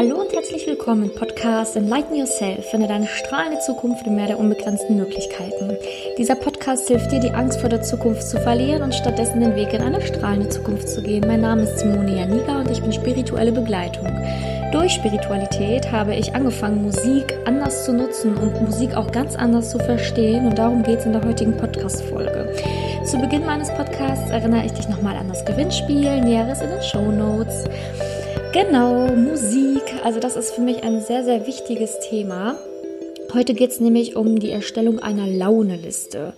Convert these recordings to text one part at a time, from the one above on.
Hallo und herzlich willkommen im Podcast Enlighten Yourself. Finde deine strahlende Zukunft im Meer der unbegrenzten Möglichkeiten. Dieser Podcast hilft dir, die Angst vor der Zukunft zu verlieren und stattdessen den Weg in eine strahlende Zukunft zu gehen. Mein Name ist Simone Janiga und ich bin spirituelle Begleitung. Durch Spiritualität habe ich angefangen, Musik anders zu nutzen und Musik auch ganz anders zu verstehen und darum geht es in der heutigen Podcast-Folge. Zu Beginn meines Podcasts erinnere ich dich nochmal an das Gewinnspiel, Näheres in den Show Notes. Genau, Musik. Also das ist für mich ein sehr, sehr wichtiges Thema. Heute geht es nämlich um die Erstellung einer Launeliste.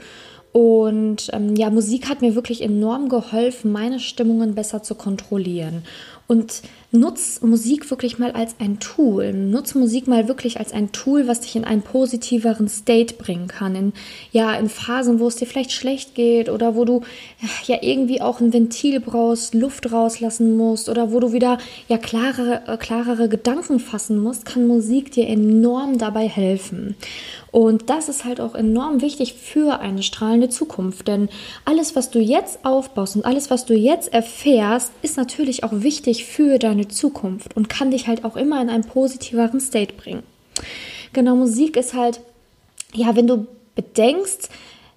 Und ähm, ja, Musik hat mir wirklich enorm geholfen, meine Stimmungen besser zu kontrollieren. Und nutz Musik wirklich mal als ein Tool. Nutz Musik mal wirklich als ein Tool, was dich in einen positiveren State bringen kann. In, ja, in Phasen, wo es dir vielleicht schlecht geht oder wo du ja irgendwie auch ein Ventil brauchst, Luft rauslassen musst oder wo du wieder ja klarere, äh, klarere Gedanken fassen musst, kann Musik dir enorm dabei helfen. Und das ist halt auch enorm wichtig für eine strahlende Zukunft. Denn alles, was du jetzt aufbaust und alles, was du jetzt erfährst, ist natürlich auch wichtig für deine Zukunft und kann dich halt auch immer in einen positiveren State bringen. Genau, Musik ist halt, ja, wenn du bedenkst,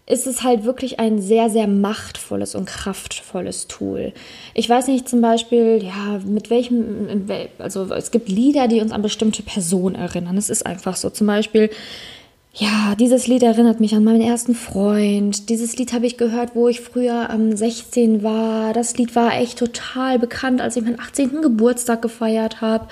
ist es halt wirklich ein sehr, sehr machtvolles und kraftvolles Tool. Ich weiß nicht zum Beispiel, ja, mit welchem, also es gibt Lieder, die uns an bestimmte Personen erinnern. Es ist einfach so. Zum Beispiel, ja, dieses Lied erinnert mich an meinen ersten Freund. Dieses Lied habe ich gehört, wo ich früher am ähm, 16 war. Das Lied war echt total bekannt, als ich meinen 18. Geburtstag gefeiert habe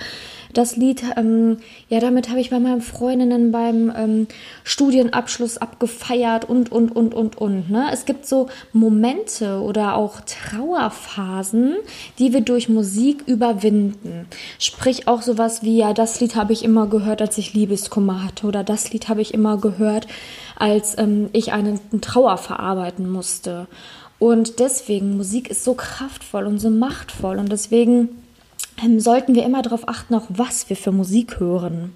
das Lied, ähm, ja, damit habe ich bei meinen Freundinnen beim ähm, Studienabschluss abgefeiert und, und, und, und, und. Ne? Es gibt so Momente oder auch Trauerphasen, die wir durch Musik überwinden. Sprich auch sowas wie, ja, das Lied habe ich immer gehört, als ich Liebeskummer hatte oder das Lied habe ich immer gehört, als ähm, ich einen, einen Trauer verarbeiten musste. Und deswegen, Musik ist so kraftvoll und so machtvoll und deswegen sollten wir immer darauf achten, auch was wir für Musik hören.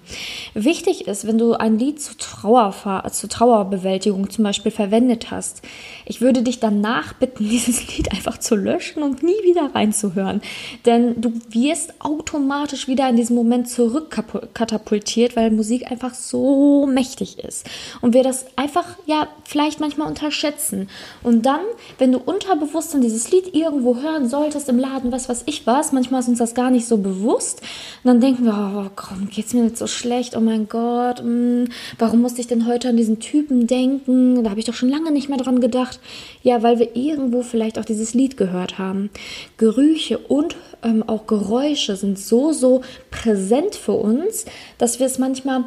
Wichtig ist, wenn du ein Lied zu, Trauer, zur Trauerbewältigung zum Beispiel verwendet hast, ich würde dich danach bitten, dieses Lied einfach zu löschen und nie wieder reinzuhören. Denn du wirst automatisch wieder in diesen Moment zurückkatapultiert, weil Musik einfach so mächtig ist. Und wir das einfach, ja, vielleicht manchmal unterschätzen. Und dann, wenn du unterbewusst dann dieses Lied irgendwo hören solltest, im Laden, was weiß ich was, manchmal ist uns das gar gar nicht so bewusst. Und dann denken wir, oh, warum geht es mir nicht so schlecht? Oh mein Gott, mh, hm, warum musste ich denn heute an diesen Typen denken? Da habe ich doch schon lange nicht mehr dran gedacht. Ja, weil wir irgendwo vielleicht auch dieses Lied gehört haben. Gerüche und ähm, auch Geräusche sind so, so präsent für uns, dass wir es manchmal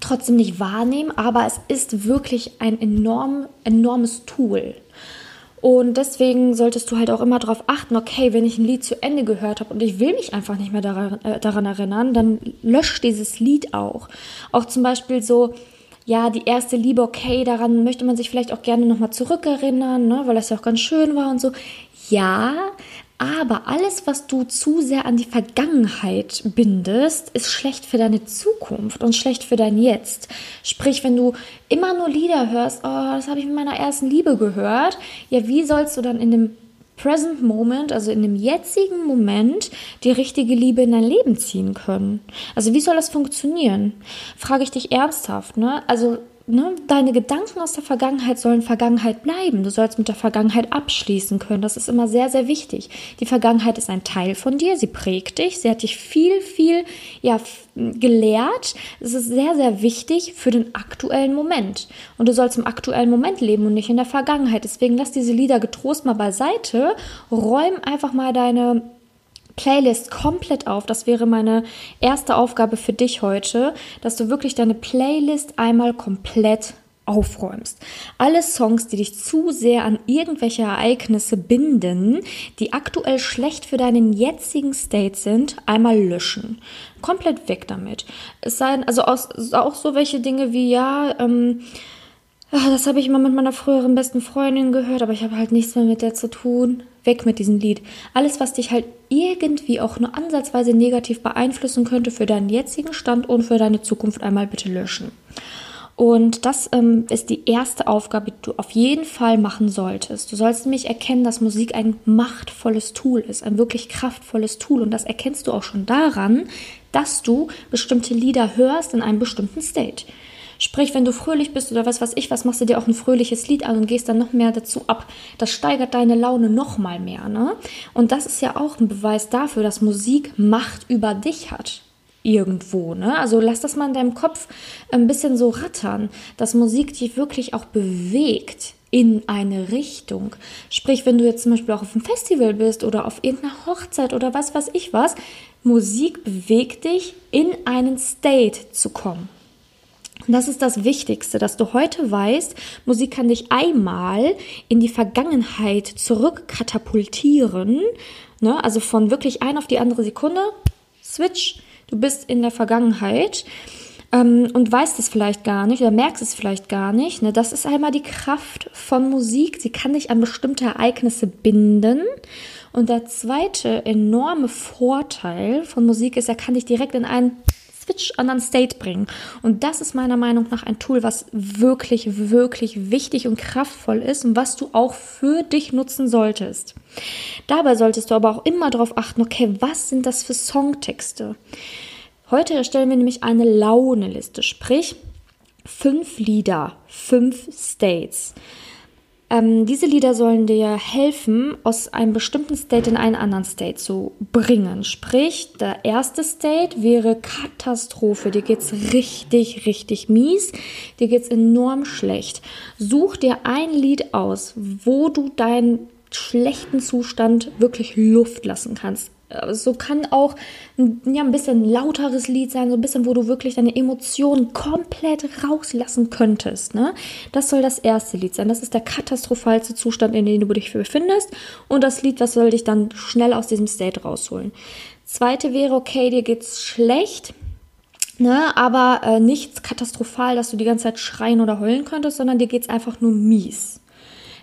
trotzdem nicht wahrnehmen, aber es ist wirklich ein enorm, enormes Tool. Und deswegen solltest du halt auch immer darauf achten, okay, wenn ich ein Lied zu Ende gehört habe und ich will mich einfach nicht mehr daran, äh, daran erinnern, dann lösch dieses Lied auch. Auch zum Beispiel so, ja, die erste Liebe, okay, daran möchte man sich vielleicht auch gerne nochmal zurückerinnern, ne, weil das ja auch ganz schön war und so. Ja, aber alles, was du zu sehr an die Vergangenheit bindest, ist schlecht für deine Zukunft und schlecht für dein Jetzt. Sprich, wenn du immer nur Lieder hörst, oh, das habe ich mit meiner ersten Liebe gehört, ja, wie sollst du dann in dem Present Moment, also in dem jetzigen Moment, die richtige Liebe in dein Leben ziehen können? Also wie soll das funktionieren? Frage ich dich ernsthaft, ne? Also ne, deine Gedanken aus der Vergangenheit sollen Vergangenheit bleiben. Du sollst mit der Vergangenheit abschließen können. Das ist immer sehr, sehr wichtig. Die Vergangenheit ist ein Teil von dir. Sie prägt dich. Sie hat dich viel, viel, ja, gelehrt. Es ist sehr, sehr wichtig für den aktuellen Moment. Und du sollst im aktuellen Moment leben und nicht in der Vergangenheit. Deswegen lass diese Lieder getrost mal beiseite. Räum einfach mal deine Playlist komplett auf. Das wäre meine erste Aufgabe für dich heute, dass du wirklich deine Playlist einmal komplett aufräumst. Alle Songs, die dich zu sehr an irgendwelche Ereignisse binden, die aktuell schlecht für deinen jetzigen State sind, einmal löschen. Komplett weg damit. Es seien also auch so welche Dinge wie ja, ähm, Ach, das habe ich immer mit meiner früheren besten Freundin gehört, aber ich habe halt nichts mehr mit der zu tun. Weg mit diesem Lied. Alles, was dich halt irgendwie auch nur ansatzweise negativ beeinflussen könnte für deinen jetzigen Stand und für deine Zukunft, einmal bitte löschen. Und das ähm, ist die erste Aufgabe, die du auf jeden Fall machen solltest. Du sollst nämlich erkennen, dass Musik ein machtvolles Tool ist, ein wirklich kraftvolles Tool. Und das erkennst du auch schon daran, dass du bestimmte Lieder hörst in einem bestimmten State. Sprich, wenn du fröhlich bist oder was weiß ich, was machst du dir auch ein fröhliches Lied an und gehst dann noch mehr dazu ab. Das steigert deine Laune noch mal mehr, ne? Und das ist ja auch ein Beweis dafür, dass Musik Macht über dich hat irgendwo. Ne? Also lass das mal in deinem Kopf ein bisschen so rattern, dass Musik dich wirklich auch bewegt in eine Richtung. Sprich, wenn du jetzt zum Beispiel auch auf einem Festival bist oder auf irgendeiner Hochzeit oder was weiß ich was, Musik bewegt dich, in einen State zu kommen. Und das ist das Wichtigste, dass du heute weißt, Musik kann dich einmal in die Vergangenheit zurückkatapultieren. Ne? Also von wirklich ein auf die andere Sekunde, Switch, Du bist in der Vergangenheit ähm, und weißt es vielleicht gar nicht oder merkst es vielleicht gar nicht. Ne? Das ist einmal die Kraft von Musik. Sie kann dich an bestimmte Ereignisse binden. Und der zweite enorme Vorteil von Musik ist, er kann dich direkt in einen Switch anderen State bringen. Und das ist meiner Meinung nach ein Tool, was wirklich, wirklich wichtig und kraftvoll ist und was du auch für dich nutzen solltest. Dabei solltest du aber auch immer darauf achten, okay, was sind das für Songtexte? Heute erstellen wir nämlich eine Launeliste, sprich fünf Lieder, fünf States. Ähm, diese Lieder sollen dir helfen, aus einem bestimmten State in einen anderen State zu bringen. Sprich, der erste State wäre Katastrophe. Dir geht's richtig, richtig mies. Dir geht's enorm schlecht. Such dir ein Lied aus, wo du deinen schlechten Zustand wirklich Luft lassen kannst so kann auch ja, ein bisschen lauteres Lied sein, so ein bisschen, wo du wirklich deine Emotionen komplett rauslassen könntest. Ne? Das soll das erste Lied sein. Das ist der katastrophalste Zustand, in dem du dich befindest. Und das Lied, das soll dich dann schnell aus diesem State rausholen. Zweite wäre, okay, dir geht's schlecht. Ne, aber äh, nichts katastrophal, dass du die ganze Zeit schreien oder heulen könntest, sondern dir geht's einfach nur mies.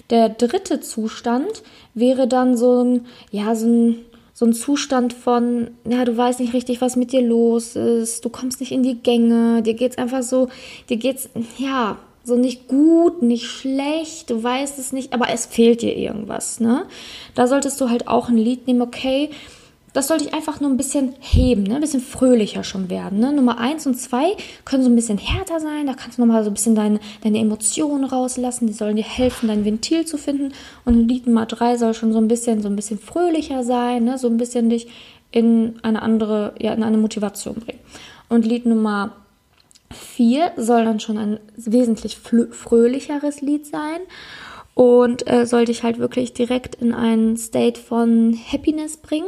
Der dritte Zustand wäre dann so ein, ja, so ein so ein Zustand von, ja, du weißt nicht richtig, was mit dir los ist, du kommst nicht in die Gänge, dir geht's einfach so, dir geht's, ja, so nicht gut, nicht schlecht, du weißt es nicht, aber es fehlt dir irgendwas, ne? Da solltest du halt auch ein Lied nehmen, okay, das sollte ich einfach nur ein bisschen heben, ne? ein bisschen fröhlicher schon werden. Ne? Nummer eins und zwei können so ein bisschen härter sein. Da kannst du nochmal so ein bisschen deine, deine Emotionen rauslassen. Die sollen dir helfen, dein Ventil zu finden. Und Lied Nummer drei soll schon so ein bisschen, so ein bisschen fröhlicher sein, ne? so ein bisschen dich in eine andere, ja, in eine Motivation bringen. Und Lied Nummer vier soll dann schon ein wesentlich fröhlicheres Lied sein und äh, soll dich halt wirklich direkt in einen State von Happiness bringen.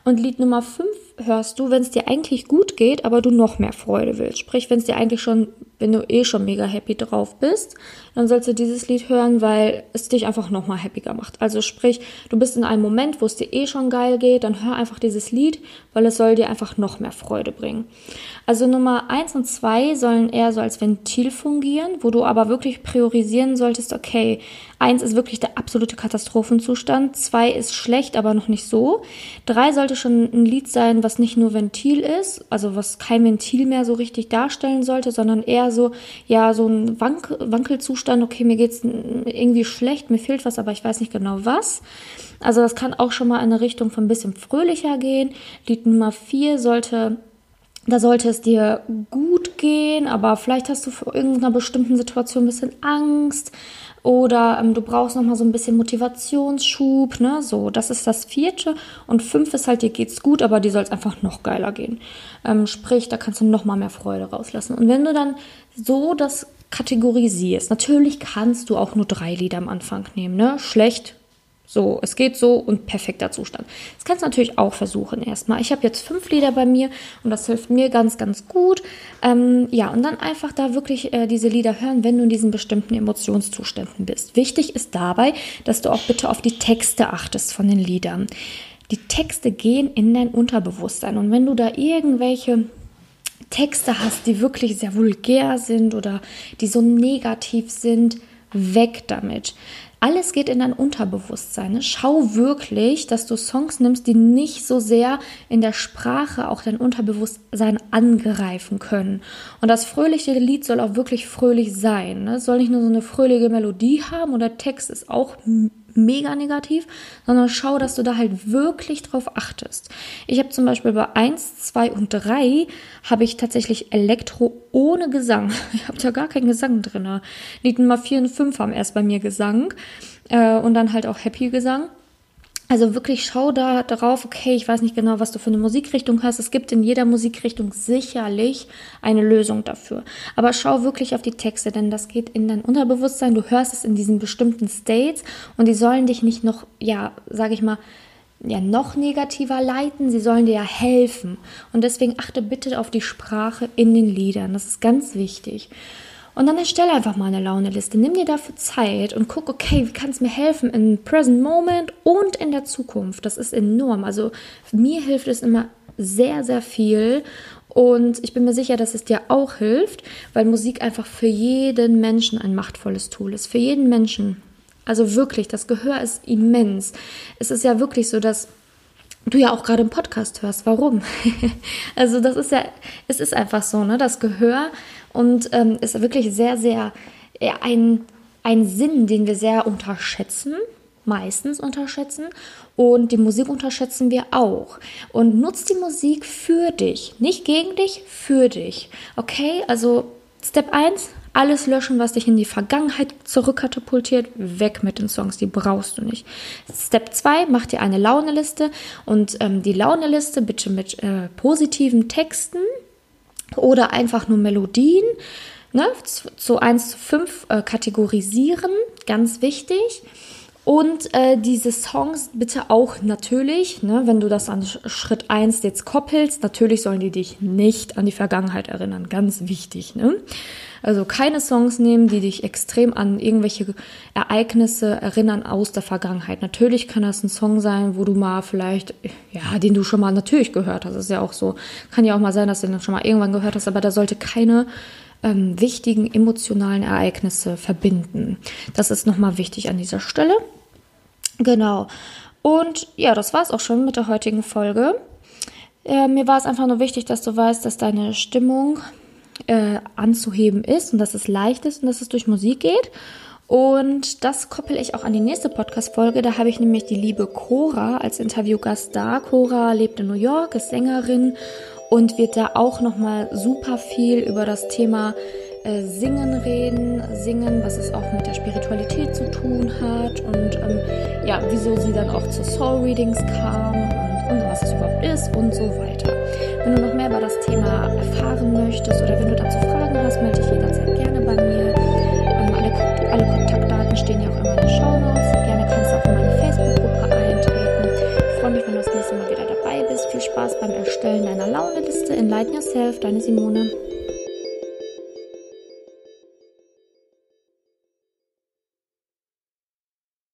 Und Lied Nummer 5 hörst du, wenn es dir eigentlich gut geht, aber du noch mehr Freude willst. Sprich, wenn es dir eigentlich schon, wenn du eh schon mega happy drauf bist, dann sollst du dieses Lied hören, weil es dich einfach noch mal happiger macht. Also sprich, du bist in einem Moment, wo es dir eh schon geil geht, dann hör einfach dieses Lied, weil es soll dir einfach noch mehr Freude bringen. Also Nummer 1 und 2 sollen eher so als Ventil fungieren, wo du aber wirklich priorisieren solltest, okay, 1 ist wirklich der absolute Katastrophenzustand, 2 ist schlecht, aber noch nicht so. 3 sollte schon ein Lied sein, was nicht nur Ventil ist, also was kein Ventil mehr so richtig darstellen sollte, sondern eher so, ja, so ein Wank Wankelzustand, okay, mir geht's irgendwie schlecht, mir fehlt was, aber ich weiß nicht genau was. Also das kann auch schon mal in eine Richtung von ein bisschen fröhlicher gehen. Lied Nummer 4 sollte da sollte es dir gut gehen, aber vielleicht hast du vor irgendeiner bestimmten Situation ein bisschen Angst oder ähm, du brauchst noch mal so ein bisschen Motivationsschub, ne? So, das ist das vierte und fünf ist halt dir geht's gut, aber dir soll es einfach noch geiler gehen. Ähm, sprich, da kannst du noch mal mehr Freude rauslassen. Und wenn du dann so das kategorisierst, natürlich kannst du auch nur drei Lieder am Anfang nehmen, ne? Schlecht, so, es geht so und perfekter Zustand. Das kannst du natürlich auch versuchen erstmal. Ich habe jetzt fünf Lieder bei mir und das hilft mir ganz, ganz gut. Ähm, ja, und dann einfach da wirklich äh, diese Lieder hören, wenn du in diesen bestimmten Emotionszuständen bist. Wichtig ist dabei, dass du auch bitte auf die Texte achtest von den Liedern. Die Texte gehen in dein Unterbewusstsein und wenn du da irgendwelche Texte hast, die wirklich sehr vulgär sind oder die so negativ sind, weg damit alles geht in dein Unterbewusstsein. Ne? Schau wirklich, dass du Songs nimmst, die nicht so sehr in der Sprache auch dein Unterbewusstsein angreifen können. Und das fröhliche Lied soll auch wirklich fröhlich sein. Ne? Soll nicht nur so eine fröhliche Melodie haben und der Text ist auch mega negativ, sondern schau, dass du da halt wirklich drauf achtest. Ich habe zum Beispiel bei 1, 2 und 3 habe ich tatsächlich Elektro ohne Gesang. Ich habe da gar keinen Gesang drin. Lied Nummer 4 und 5 haben erst bei mir Gesang äh, und dann halt auch Happy Gesang. Also wirklich schau da darauf, okay, ich weiß nicht genau, was du für eine Musikrichtung hast. Es gibt in jeder Musikrichtung sicherlich eine Lösung dafür. Aber schau wirklich auf die Texte, denn das geht in dein Unterbewusstsein. Du hörst es in diesen bestimmten States und die sollen dich nicht noch, ja, sage ich mal, ja, noch negativer leiten, sie sollen dir ja helfen. Und deswegen achte bitte auf die Sprache in den Liedern. Das ist ganz wichtig. Und dann erstelle einfach mal eine Launeliste. Nimm dir dafür Zeit und guck, okay, wie kann es mir helfen im Present Moment und in der Zukunft. Das ist enorm. Also mir hilft es immer sehr, sehr viel. Und ich bin mir sicher, dass es dir auch hilft, weil Musik einfach für jeden Menschen ein machtvolles Tool ist. Für jeden Menschen. Also wirklich, das Gehör ist immens. Es ist ja wirklich so, dass du ja auch gerade im Podcast hörst. Warum? also das ist ja, es ist einfach so, ne? Das Gehör und ähm, ist wirklich sehr, sehr ja, ein, ein Sinn, den wir sehr unterschätzen, meistens unterschätzen und die Musik unterschätzen wir auch. Und nutzt die Musik für dich, nicht gegen dich, für dich. Okay, also Step 1, alles löschen, was dich in die Vergangenheit zurückkatapultiert, weg mit den Songs, die brauchst du nicht. Step 2, mach dir eine Launeliste und ähm, die Launeliste bitte mit äh, positiven Texten, oder einfach nur Melodien. Ne, zu 1 zu 5 äh, kategorisieren, ganz wichtig. Und äh, diese Songs bitte auch natürlich, ne, wenn du das an Schritt 1 jetzt koppelst, natürlich sollen die dich nicht an die Vergangenheit erinnern. Ganz wichtig. Ne? Also keine Songs nehmen, die dich extrem an irgendwelche Ereignisse erinnern aus der Vergangenheit. Natürlich kann das ein Song sein, wo du mal vielleicht, ja, den du schon mal natürlich gehört hast. Das ist ja auch so. Kann ja auch mal sein, dass du den schon mal irgendwann gehört hast, aber da sollte keine ähm, wichtigen emotionalen Ereignisse verbinden. Das ist nochmal wichtig an dieser Stelle. Genau. Und ja, das war es auch schon mit der heutigen Folge. Äh, mir war es einfach nur wichtig, dass du weißt, dass deine Stimmung äh, anzuheben ist und dass es leicht ist und dass es durch Musik geht. Und das koppel ich auch an die nächste Podcast-Folge. Da habe ich nämlich die liebe Cora als Interviewgast da. Cora lebt in New York, ist Sängerin und wird da auch nochmal super viel über das Thema äh, Singen reden. Singen, was es auch mit der Spiritualität zu tun hat und ähm, ja, wieso sie dann auch zu Soul Readings kam und, und was es überhaupt ist und so weiter. Wenn du noch mehr über das Thema erfahren möchtest oder wenn du dazu Fragen hast, melde dich jederzeit gerne bei mir. Ähm, alle, alle Kontaktdaten stehen ja auch immer in den Show Notes. Gerne kannst du auch in meine Facebook-Gruppe eintreten. Ich freue mich, wenn du das nächste Mal wieder dabei bist. Viel Spaß beim Erstellen deiner Launeliste. Enlighten Yourself, deine Simone.